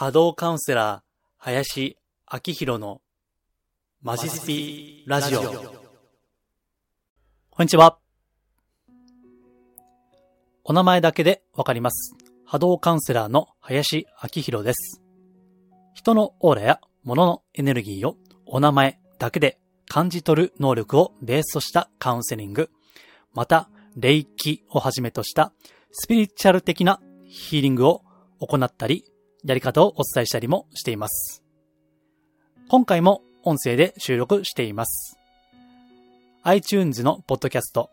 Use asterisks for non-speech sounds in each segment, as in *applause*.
波動カウンセラー、林明宏のマジスピラジオ。こんにちは。お名前だけでわかります。波動カウンセラーの林明宏です。人のオーラや物のエネルギーをお名前だけで感じ取る能力をベースとしたカウンセリング、また、霊気をはじめとしたスピリチュアル的なヒーリングを行ったり、やり方をお伝えしたりもしています。今回も音声で収録しています。iTunes のポッドキャスト、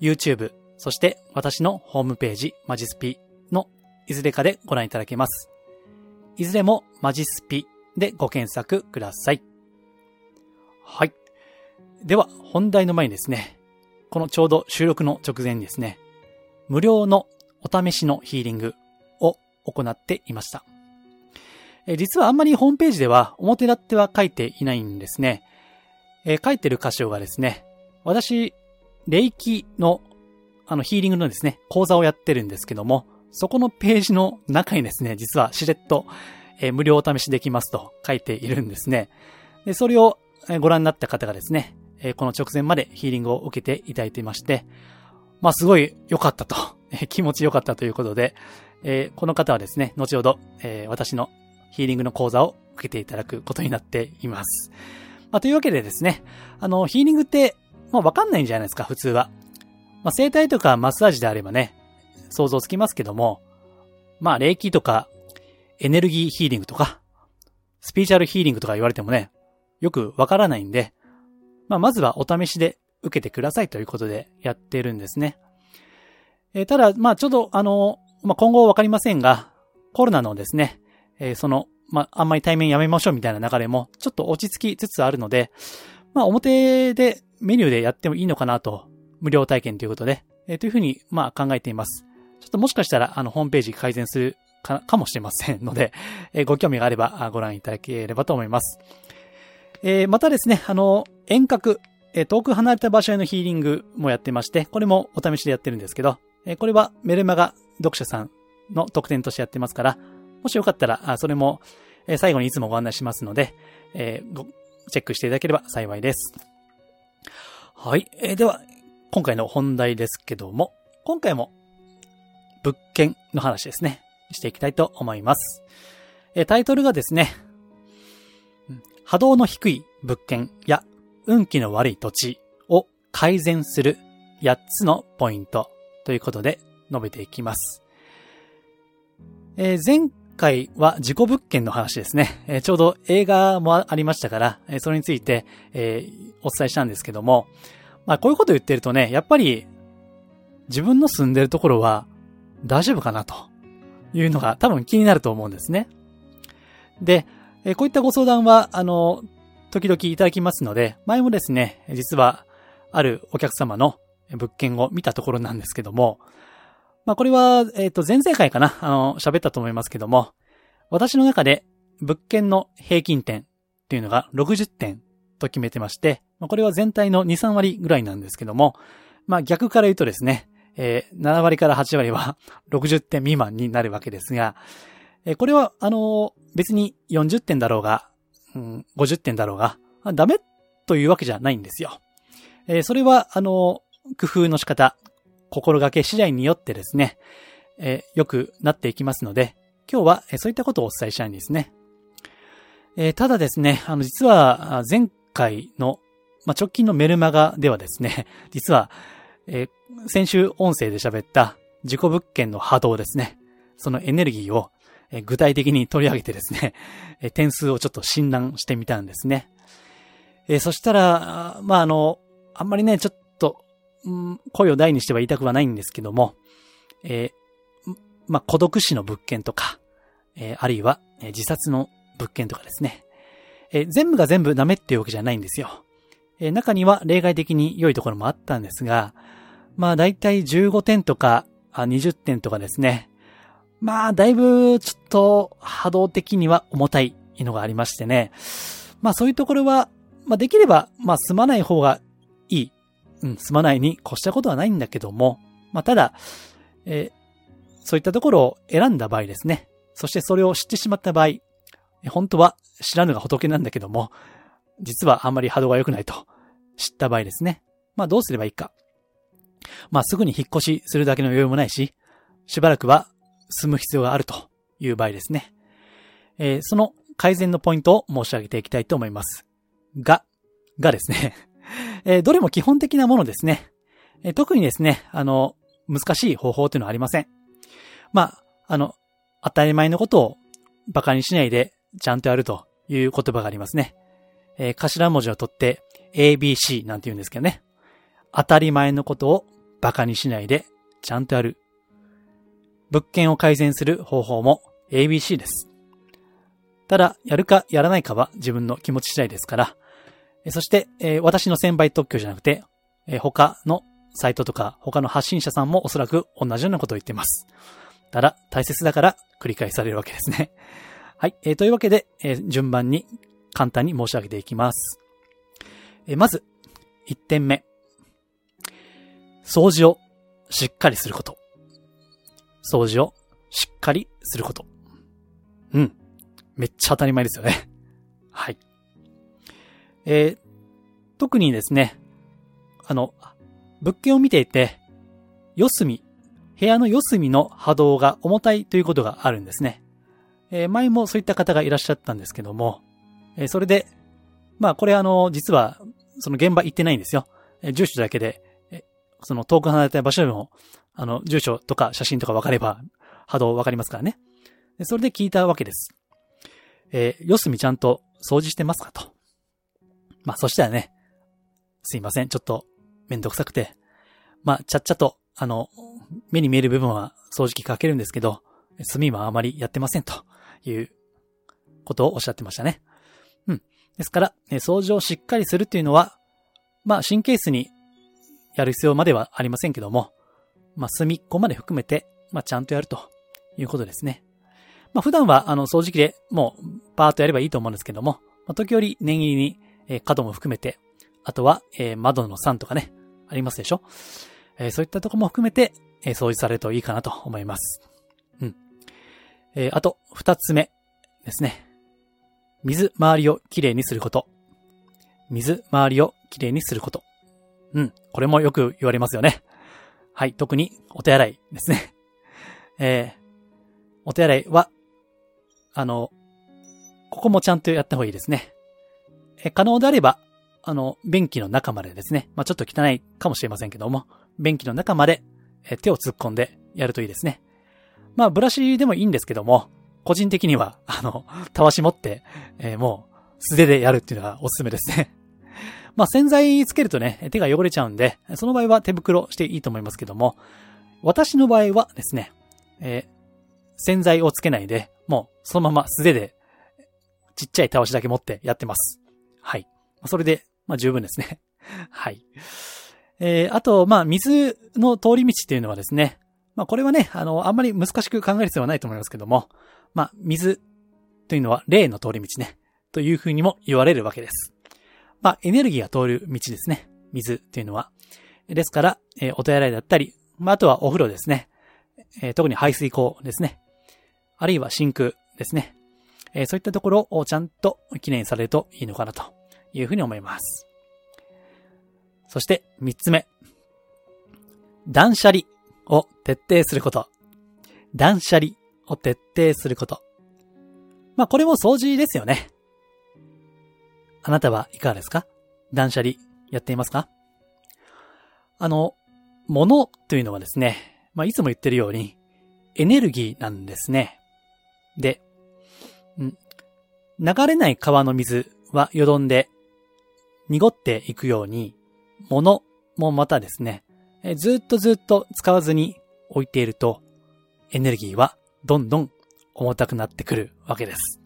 YouTube、そして私のホームページ、マジスピのいずれかでご覧いただけます。いずれもマジスピでご検索ください。はい。では、本題の前にですね、このちょうど収録の直前にですね、無料のお試しのヒーリングを行っていました。え実はあんまりホームページでは表立っては書いていないんですね。え書いてる箇所がですね、私、霊気のあのヒーリングのですね、講座をやってるんですけども、そこのページの中にですね、実はしれっと、え無料お試しできますと書いているんですね。で、それをご覧になった方がですね、えこの直前までヒーリングを受けていただいていまして、まあすごい良かったと、え気持ち良かったということで、えこの方はですね、後ほど、え私のヒーリングの講座を受けていただくことになっています。まあ、というわけでですね、あの、ヒーリングって、まあ、わかんないんじゃないですか、普通は。まあ、整体とかマッサージであればね、想像つきますけども、まあ、霊気とか、エネルギーヒーリングとか、スピーチャルヒーリングとか言われてもね、よくわからないんで、まあ、まずはお試しで受けてくださいということでやってるんですね。えーただ、まあ、ちょっと、あの、まあ、今後わかりませんが、コロナのですね、えーその、まあ、あんまり対面やめましょうみたいな流れも、ちょっと落ち着きつつあるので、まあ、表で、メニューでやってもいいのかなと、無料体験ということで、えーというふうに、まあ、考えています。ちょっともしかしたら、あの、ホームページ改善するか、かもしれませんので、えーご興味があれば、ご覧いただければと思います。えーまたですね、あの、遠隔、え遠く離れた場所へのヒーリングもやってまして、これもお試しでやってるんですけど、えこれはメルマガ読者さんの特典としてやってますから、もしよかったら、あそれも、え最後にいつもご案内しますので、えーごチェックしていただければ幸いです。はい。えーでは、今回の本題ですけども、今回も、物件の話ですね。していきたいと思います。えタイトルがですね、波動の低い物件や運気の悪い土地を改善する8つのポイントということで述べていきます。えー前回は事故物件の話ですね。えーちょうど映画もありましたから、えーそれについて、えーお伝えしたんですけども、まあこういうこと言ってるとね、やっぱり自分の住んでるところは大丈夫かなというのが多分気になると思うんですね。で、えこういったご相談は、あの、時々いただきますので、前もですね、実はあるお客様の物件を見たところなんですけども、まあこれは、えっ、と、前々回かな、あの、喋ったと思いますけども、私の中で物件の平均点っていうのが60点と決めてまして、まあこれは全体の2、3割ぐらいなんですけども、まあ逆から言うとですね、えー7割から8割は60点未満になるわけですが、えーこれは、あの別に40点だろうが、うん、50点だろうが、ダメというわけじゃないんですよ。えーそれは、あの工夫の仕方、心がけ次第によってですね、え良くなっていきますので、今日は、えそういったことをお伝えしたいんですね。えーただですね、あの、実は、前回の、まあ、直近のメルマガではですね、*laughs* 実は、えー先週音声で喋った自己物件の波動ですね。そのエネルギーを、え具体的に取り上げてですね、*laughs* え点数をちょっと診断してみたんですね。えそしたら、まあ、あの、あんまりね、ちょっと、うん声を大にしては言いたくはないんですけども、えーまあ、孤独死の物件とか、えーあるいは、え自殺の物件とかですね。え全部が全部ダメっていうわけじゃないんですよ。え中には例外的に良いところもあったんですが、まあ、だいたい15点とか、あ20点とかですね。まあ、だいぶ、ちょっと、波動的には重たいのがありましてね。まあ、そういうところは、まあ、できれば、まあ、住まない方が。うん、住まないに越したことはないんだけども、まあ、ただ、えーそういったところを選んだ場合ですね。そしてそれを知ってしまった場合、本当は知らぬが仏なんだけども、実はあんまり波動が良くないと知った場合ですね。まあどうすればいいか。まあすぐに引っ越しするだけの余裕もないし、しばらくは住む必要があるという場合ですね。えー、その改善のポイントを申し上げていきたいと思います。が、がですね、えー、どれも基本的なものですね。えー、特にですね、あの、難しい方法というのはありません。まあ、あの、当たり前のことを馬鹿にしないでちゃんとやるという言葉がありますね。えー、頭文字を取って ABC なんて言うんですけどね。当たり前のことを馬鹿にしないでちゃんとやる。物件を改善する方法も ABC です。ただ、やるかやらないかは自分の気持ち次第ですから、そして、えー、私の先輩特許じゃなくて、えー、他のサイトとか他の発信者さんもおそらく同じようなことを言ってます。ただ、大切だから繰り返されるわけですね。*laughs* はい。えー、というわけで、え、順番に簡単に申し上げていきます。え、まず、1点目。掃除をしっかりすること。掃除をしっかりすること。うん。めっちゃ当たり前ですよね。*laughs* はい。えー、特にですね、あの、物件を見ていて、四隅、部屋の四隅の波動が重たいということがあるんですね。えー、前もそういった方がいらっしゃったんですけども、えー、それで、まあこれあの、実は、その現場行ってないんですよ。えー、住所だけで、えその遠く離れた場所でも、あの、住所とか写真とか分かれば、波動分かりますからね。それで聞いたわけです。え、四隅ちゃんと掃除してますかと。まあ、そしたらね、すいません、ちょっとめんどくさくて、まあ、ちゃっちゃと、あの、目に見える部分は掃除機かけるんですけど、炭はあまりやってませんということをおっしゃってましたね。うん。ですから、掃除をしっかりするっていうのは、まあ、神経質にやる必要まではありませんけども、まあ、隅っこまで含めて、まあ、ちゃんとやるということですね。まあ、普段は、あの、掃除機でもう、パーッとやればいいと思うんですけども、まあ、時折念入りに、えー、角も含めて、あとは、えー、窓の3とかね、ありますでしょ？えー、そういったとこも含めて、え、掃除されるといいかなと思います。うん。え、あと、二つ目ですね。水回りをきれいにすること。水回りをきれいにすること。うん。これもよく言われますよね。はい。特にお手洗いですね。*laughs* えー、お手洗いはあの、ここもちゃんとやった方がいいですね。可能であれば、あの、便器の中までですね。まあ、ちょっと汚いかもしれませんけども、便器の中まで、手を突っ込んでやるといいですね。まあ、ブラシでもいいんですけども、個人的には、あの、たわし持って、えー、もう、素手でやるっていうのがおすすめですね。*laughs* まあ、洗剤つけるとね、手が汚れちゃうんで、その場合は手袋していいと思いますけども、私の場合はですね、えー、洗剤をつけないで、もうそのまま素手で、ちっちゃい倒しだけ持ってやってます。はい。それで、まあ十分ですね。*laughs* はい。えー、あと、まあ水の通り道っていうのはですね、まあこれはね、あの、あんまり難しく考える必要はないと思いますけども、まあ水というのは霊の通り道ね、というふうにも言われるわけです。まあエネルギーが通る道ですね。水っていうのは。ですから、えー、お手洗いだったり、まああとはお風呂ですね。えー、特に排水口ですね。あるいは真空ですね。え、そういったところをちゃんと記念されるといいのかなというふうに思います。そして三つ目。断捨離を徹底すること。断捨離を徹底すること。まあこれも掃除ですよね。あなたはいかがですか？断捨離やっていますか？あの、物というのはですね、まあいつも言ってるようにエネルギーなんですね。で、ん流れない川の水はよどんで濁っていくように、物もまたですね、ずっとずっと使わずに置いていると、エネルギーはどんどん重たくなってくるわけです。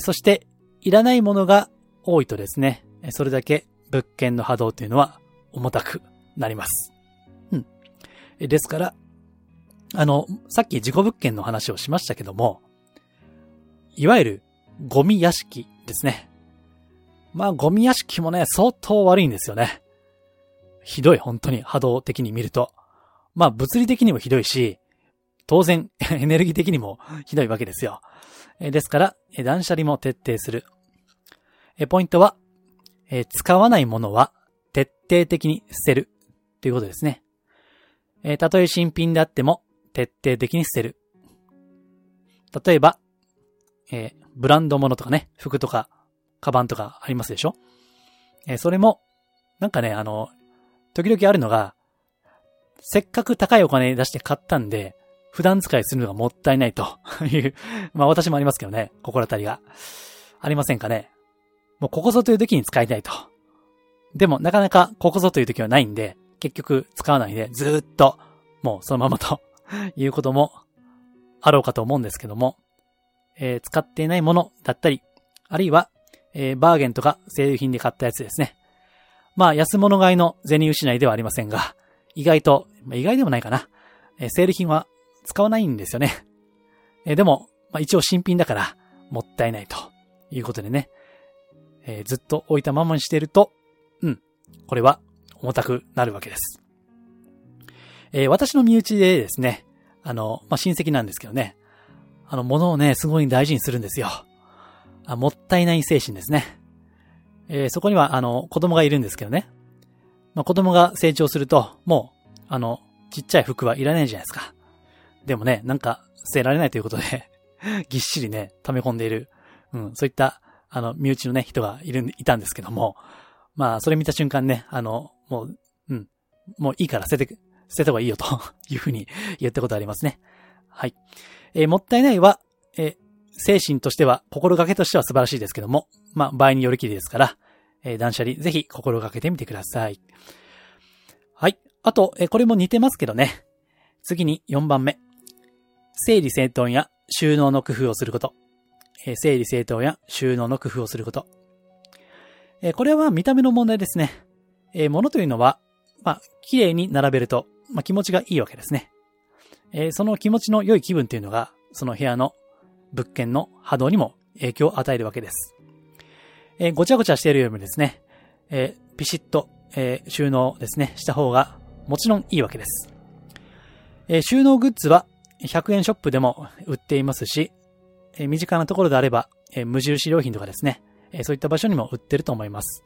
そして、いらないものが多いとですね、それだけ物件の波動というのは重たくなります。うん。ですから、あの、さっき事故物件の話をしましたけども、いわゆるゴミ屋敷ですね。まあゴミ屋敷もね、相当悪いんですよね。ひどい、本当に波動的に見ると。まあ物理的にもひどいし、当然、*laughs* エネルギー的にもひどいわけですよ。ですから、断捨離も徹底する。ポイントは、使わないものは徹底的に捨てるということですね。たとえ新品であっても徹底的に捨てる。例えば、えー、ブランド物とかね、服とか、カバンとかありますでしょ？えー、それも、なんかね、あの、時々あるのが、せっかく高いお金出して買ったんで、普段使いするのがもったいないと *laughs* いう、まあ私もありますけどね、心当たりが。ありませんかね？もうここぞという時に使いたいと。でもなかなかここぞという時はないんで、結局使わないでずっと、もうそのままと *laughs* いうこともあろうかと思うんですけども、えー、使っていないものだったり、あるいは、えー、バーゲンとかセール品で買ったやつですね。まあ安物買いの銭失いではありませんが、意外と、まあ、意外でもないかな。えー、セール品は使わないんですよね。えー、でも、まあ、一応新品だから、もったいないということでね、えー、ずっと置いたままにしていると、うん、これは重たくなるわけです。えー、私の身内でですね、あの、まあ、親戚なんですけどね、あの、物をね、すごい大事にするんですよ。あもったいない精神ですね。えー、そこには、あの、子供がいるんですけどね。まあ、子供が成長すると、もう、あの、ちっちゃい服はいらないじゃないですか。でもね、なんか捨てられないということで *laughs* ぎっしりね、溜め込んでいる、うん、そういった、あの、身内のね、人がいる、いたんですけども、まあ、それ見た瞬間ね、あの、もう、うん、もういいから捨てて、捨てた方がいいよというふうに言ったことありますね。はい。えー、もったいないは、えー、精神としては、心がけとしては素晴らしいですけども、まあ、場合によりきりですから、えー、断捨離、ぜひ心がけてみてください。はい。あと、えー、これも似てますけどね。次に4番目。整理整頓や収納の工夫をすること。えー、整理整頓や収納の工夫をすること。え、これは見た目の問題ですね。え、物というのは、まあ、綺麗に並べると、まあ、気持ちがいいわけですね。えー、その気持ちの良い気分というのが、その部屋の物件の波動にも影響を与えるわけです。えー、ごちゃごちゃしているよりもですね、えー、ピシッと、え、収納ですね、した方がもちろんいいわけです。え、収納グッズは100円ショップでも売っていますし、え、身近なところであれば、え、無印良品とかですね、え、そういった場所にも売ってると思います。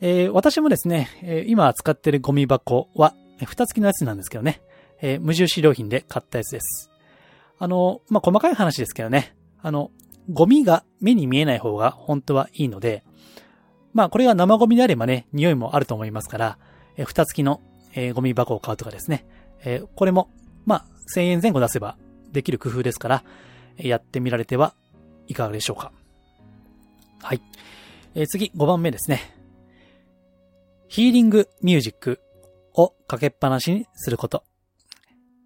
え、私もですね、え、今使ってるゴミ箱は、蓋付きのやつなんですけどね、えー、無印良品で買ったやつです。あの、まあ、細かい話ですけどね、あの、ゴミが目に見えない方が本当はいいので、まあ、これが生ゴミであればね、匂いもあると思いますから、えー、蓋付きの、えー、ゴミ箱を買うとかですね、えー、これも、まあ、1000円前後出せばできる工夫ですから、やってみられてはいかがでしょうか。はい。えー、次、5番目ですね。ヒーリングミュージックをかけっぱなしにすること。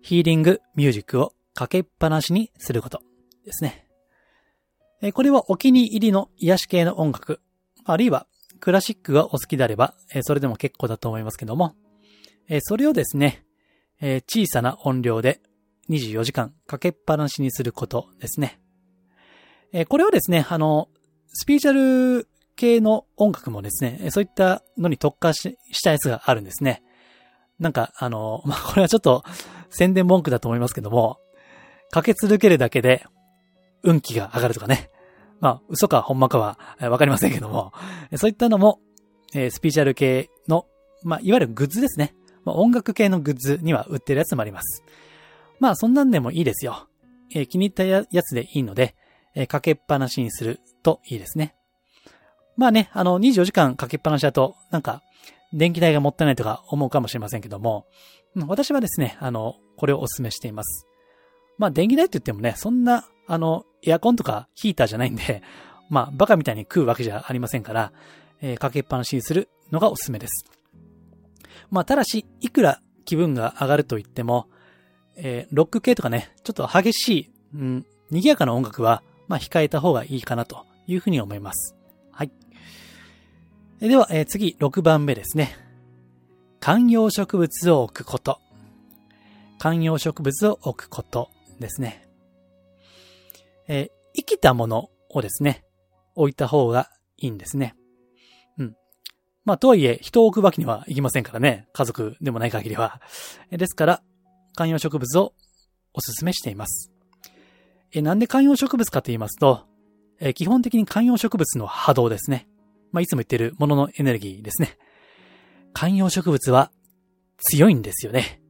ヒーリングミュージックをかけっぱなしにすることですね。これはお気に入りの癒し系の音楽、あるいはクラシックがお好きであれば、それでも結構だと思いますけども、それをですね、小さな音量で24時間かけっぱなしにすることですね。これはですね、あの、スピーチャル系の音楽もですね、そういったのに特化したやつがあるんですね。なんか、あの、*laughs* まあ、これはちょっと宣伝文句だと思いますけども、かけ続けるだけで運気が上がるとかね。まあ、嘘かほんまかはわかりませんけども、そういったのも、えー、スピーチャル系の、まあ、いわゆるグッズですね。まあ、音楽系のグッズには売ってるやつもあります。まあ、そんなんでもいいですよ。えー、気に入ったやつでいいので、えー、かけっぱなしにするといいですね。まあね、あの、24時間かけっぱなしだと、なんか、電気代がもったいないとか思うかもしれませんけども、私はですね、あの、これをお勧めしています。まあ、電気代って言ってもね、そんな、あの、エアコンとかヒーターじゃないんで、*laughs* まあ、バカみたいに食うわけじゃありませんから、えー、かけっぱなしにするのがおすすめです。まあ、ただし、いくら気分が上がると言っても、えー、ロック系とかね、ちょっと激しい、うん、賑やかな音楽は、まあ、控えた方がいいかなというふうに思います。はい。えでは、えー、次、6番目ですね。観葉植物を置くこと。観葉植物を置くことですね。えー、生きたものをですね、置いた方がいいんですね。うん。まあ、とはいえ、人を置くわけにはいきませんからね。家族でもない限りは。ですから、観葉植物をお勧めしています。えなんで観葉植物かと言いますと、え基本的に観葉植物の波動ですね。まあ、いつも言ってるもののエネルギーですね。観葉植物は強いんですよね。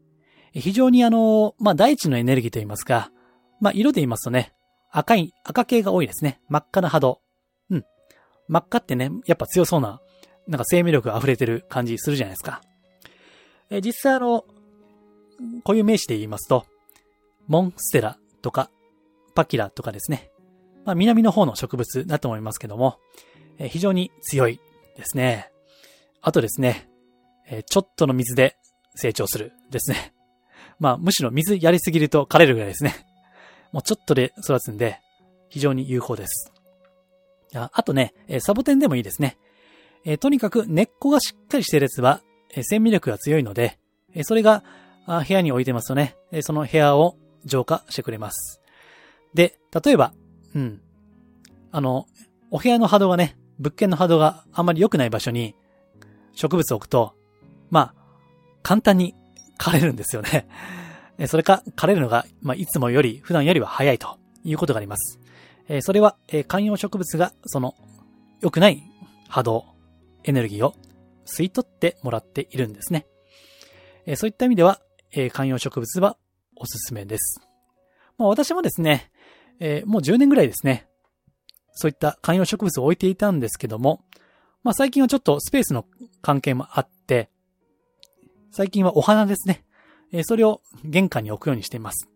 非常にあの、まあ、大地のエネルギーと言いますか、まあ、色で言いますとね、赤い、赤系が多いですね。真っ赤な波動。うん。真っ赤ってね、やっぱ強そうな、なんか生命力溢れてる感じするじゃないですか。え実際あの、こういう名詞で言いますと、モンステラとか、パキラとかですね。まあ、南の方の植物だと思いますけども、え非常に強いですね。あとですね、えちょっとの水で成長するですね。*laughs* まあ、むしろ水やりすぎると枯れるぐらいですね。*laughs* もうちょっとで育つんで、非常に有効です。ああとね、えサボテンでもいいですね。えとにかく根っこがしっかりしているやつは、え生命力が強いので、えそれがあ部屋に置いてますとね、えその部屋を浄化してくれます。で、例えば、うん。あの、お部屋の波動がね、物件の波動があんまり良くない場所に植物を置くと、まあ、簡単に枯れるんですよね。*laughs* それか、枯れるのが、まあ、いつもより、普段よりは早いということがあります。えそれは、え観葉植物が、その、良くない波動、エネルギーを吸い取ってもらっているんですね。えそういった意味では、え観葉植物はおすすめです。まあ、私もですね、えもう10年ぐらいですね、そういった観葉植物を置いていたんですけども、まあ最近はちょっとスペースの関係もあって、最近はお花ですね。えー、それを玄関に置くようにしています。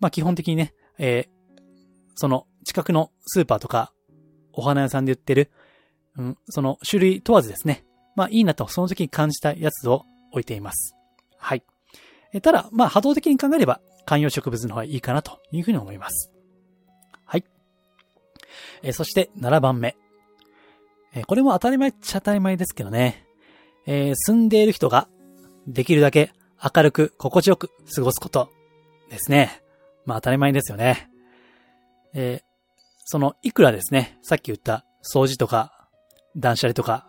まあ基本的にね、えー、その近くのスーパーとかお花屋さんで売ってる、うん、その種類問わずですね。まあいいなとその時に感じたやつを置いています。はい。えー、ただ、まあ波動的に考えれば観葉植物の方がいいかなというふうに思います。はい。えー、そして7番目。えー、これも当たり前っちゃ当たり前ですけどね。えー、住んでいる人ができるだけ明るく心地よく過ごすことですね。まあ当たり前ですよね。えー、その、いくらですね、さっき言った掃除とか、断捨離とか、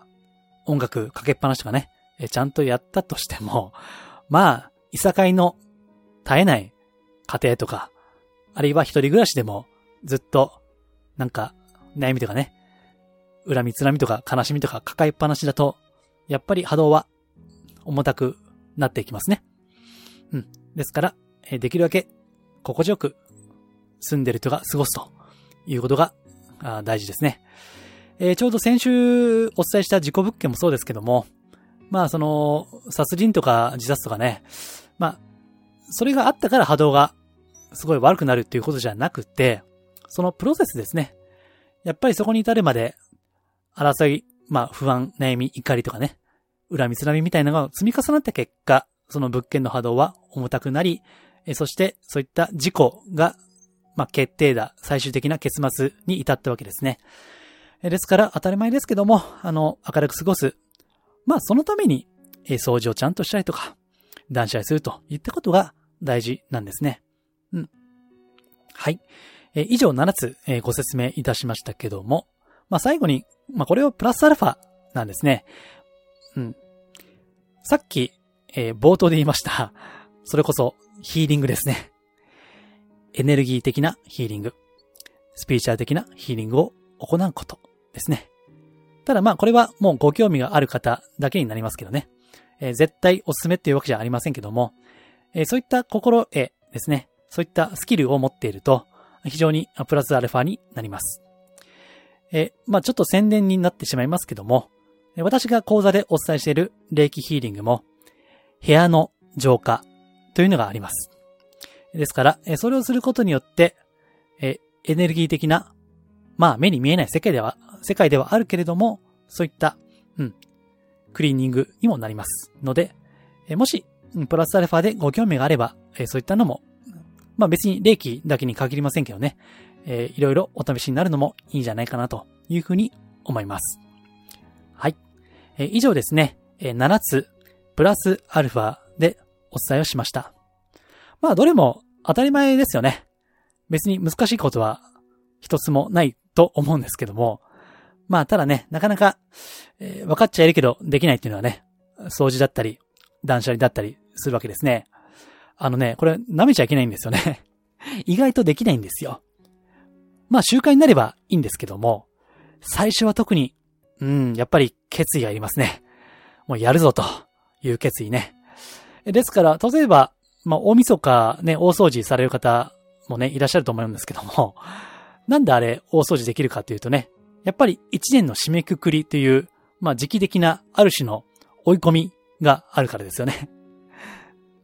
音楽かけっぱなしとかね、えー、ちゃんとやったとしても、*laughs* まあ、いさかいの絶えない家庭とか、あるいは一人暮らしでもずっと、なんか、悩みとかね、恨みつらみとか悲しみとか抱えっぱなしだと、やっぱり波動は重たくなっていきますね。うん。ですから、えできるだけ心地よく住んでる人が過ごすということが大事ですね。えー、ちょうど先週お伝えした事故物件もそうですけども、まあその、殺人とか自殺とかね、まあ、それがあったから波動がすごい悪くなるっていうことじゃなくて、そのプロセスですね。やっぱりそこに至るまで、争い、まあ不安、悩み、怒りとかね、恨みつらみみたいなのが積み重なった結果、その物件の波動は重たくなり、そしてそういった事故が、まあ、決定だ、最終的な結末に至ったわけですね。ですから当たり前ですけども、あの、明るく過ごす。まあ、そのために、掃除をちゃんとしたりとか、断捨離するといったことが大事なんですね。うん。はい。え以上7つ、えご説明いたしましたけども、まあ、最後に、まあ、これをプラスアルファなんですね。うん。さっき、えー、冒頭で言いました。それこそヒーリングですね。エネルギー的なヒーリング。スピーチャー的なヒーリングを行うことですね。ただまあこれはもうご興味がある方だけになりますけどね。えー、絶対おすすめっていうわけじゃありませんけども、えー、そういった心得ですね。そういったスキルを持っていると、非常にプラスアルファになります。えー、まあちょっと宣伝になってしまいますけども、私が講座でお伝えしている霊気ヒーリングも、部屋の浄化というのがあります。ですから、それをすることによって、エネルギー的な、まあ目に見えない世界では、世界ではあるけれども、そういった、うん、クリーニングにもなりますので、もし、プラスアルファでご興味があれば、そういったのも、まあ別に霊気だけに限りませんけどね、いろいろお試しになるのもいいんじゃないかなというふうに思います。え以上ですね、え7つ、プラスアルファでお伝えをしました。まあ、どれも当たり前ですよね。別に難しいことは一つもないと思うんですけども、まあ、ただね、なかなか、えー、分かっちゃいるけどできないっていうのはね、掃除だったり、断捨離だったりするわけですね。あのね、これ舐めちゃいけないんですよね。*laughs* 意外とできないんですよ。まあ習慣になればいいんですけども、最初は特に、うん、やっぱり決意がいりますね。もうやるぞという決意ね。ですから、例えば、まあ大晦日ね、大掃除される方もね、いらっしゃると思うんですけども、なんであれ大掃除できるかというとね、やっぱり一年の締めくくりという、まあ時期的なある種の追い込みがあるからですよね。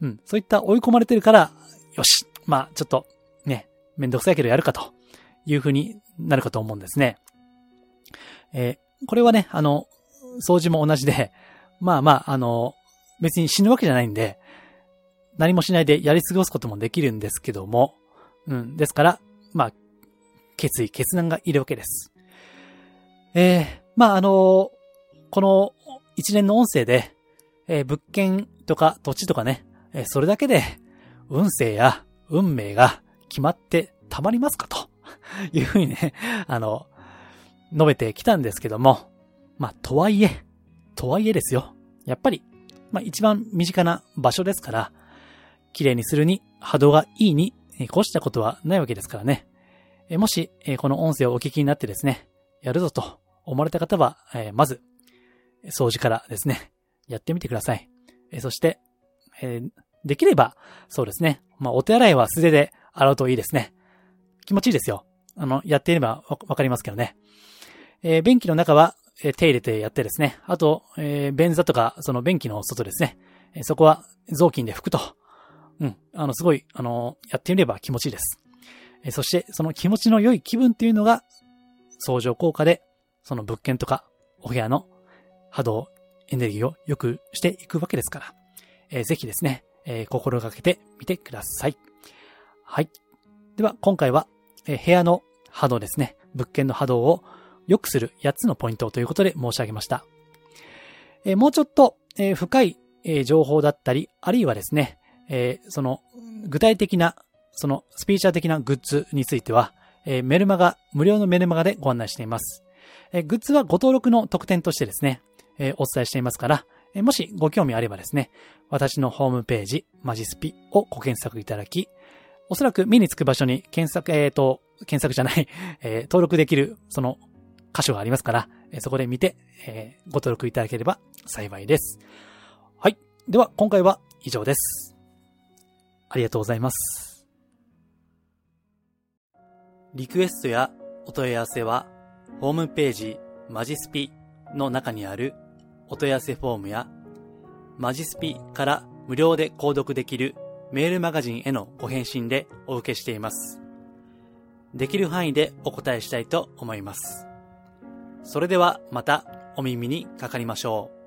うん。そういった追い込まれてるから、よし。まあちょっと、ね、めんどくさいけどやるかというふうになるかと思うんですね。えー、これはね、あの、掃除も同じで、*laughs* まあまあ、あの、別に死ぬわけじゃないんで、何もしないでやり過ごすこともできるんですけども、うん。ですから、まあ、決意、決断がいるわけです。えー、まあ、あのこの一連の音声で、えー、物件とか土地とかね、えー、それだけで運勢や運命が決まってたまりますかというふうにね、あの、述べてきたんですけども、まあ、とはいえ、とはいえですよ。やっぱり、まあ、一番身近な場所ですから、綺麗にするに波動がいいに越したことはないわけですからね。えもし、えこの音声をお聞きになってですね、やるぞと思われた方は、えまず、掃除からですね、やってみてください。えそして、えできれば、そうですね、まあ、お手洗いは素手で洗うといいですね。気持ちいいですよ。あの、やっていればわかりますけどね。えー、便器の中は、え、手入れてやってですね。あと、えー、便座とか、その便器の外ですね。え、そこは雑巾で拭くと。うん。あの、すごい、あのやってみれば気持ちいいです。えそして、その気持ちの良い気分っていうのが、相乗効果で、その物件とか、お部屋の波動、エネルギーを良くしていくわけですから、えー、ぜひですね、えー、心がけてみてください。はい。では、今回は、えー、部屋の波動ですね、物件の波動を良くする8つのポイントということで申し上げました。え、もうちょっと、え、深い、え、情報だったり、あるいはですね、え、その、具体的なそのスピーチャー的なグッズについては、え、メルマガ、無料のメルマガでご案内しています。え、グッズはご登録の特典としてですね、え、お伝えしていますから、えもしご興味あればですね、私のホームページ、マジスピをご検索いただき、おそらく目につく場所に検索、えっ、と、検索じゃない、え登録できる、その、箇所がありますから、えそこで見て、えご登録いただければ幸いです。はい。では、今回は以上です。ありがとうございます。リクエストやお問い合わせは、ホームページマジスピの中にあるお問い合わせフォームや、マジスピから無料で購読できるメールマガジンへのご返信でお受けしています。できる範囲でお答えしたいと思います。それではまたお耳にかかりましょう。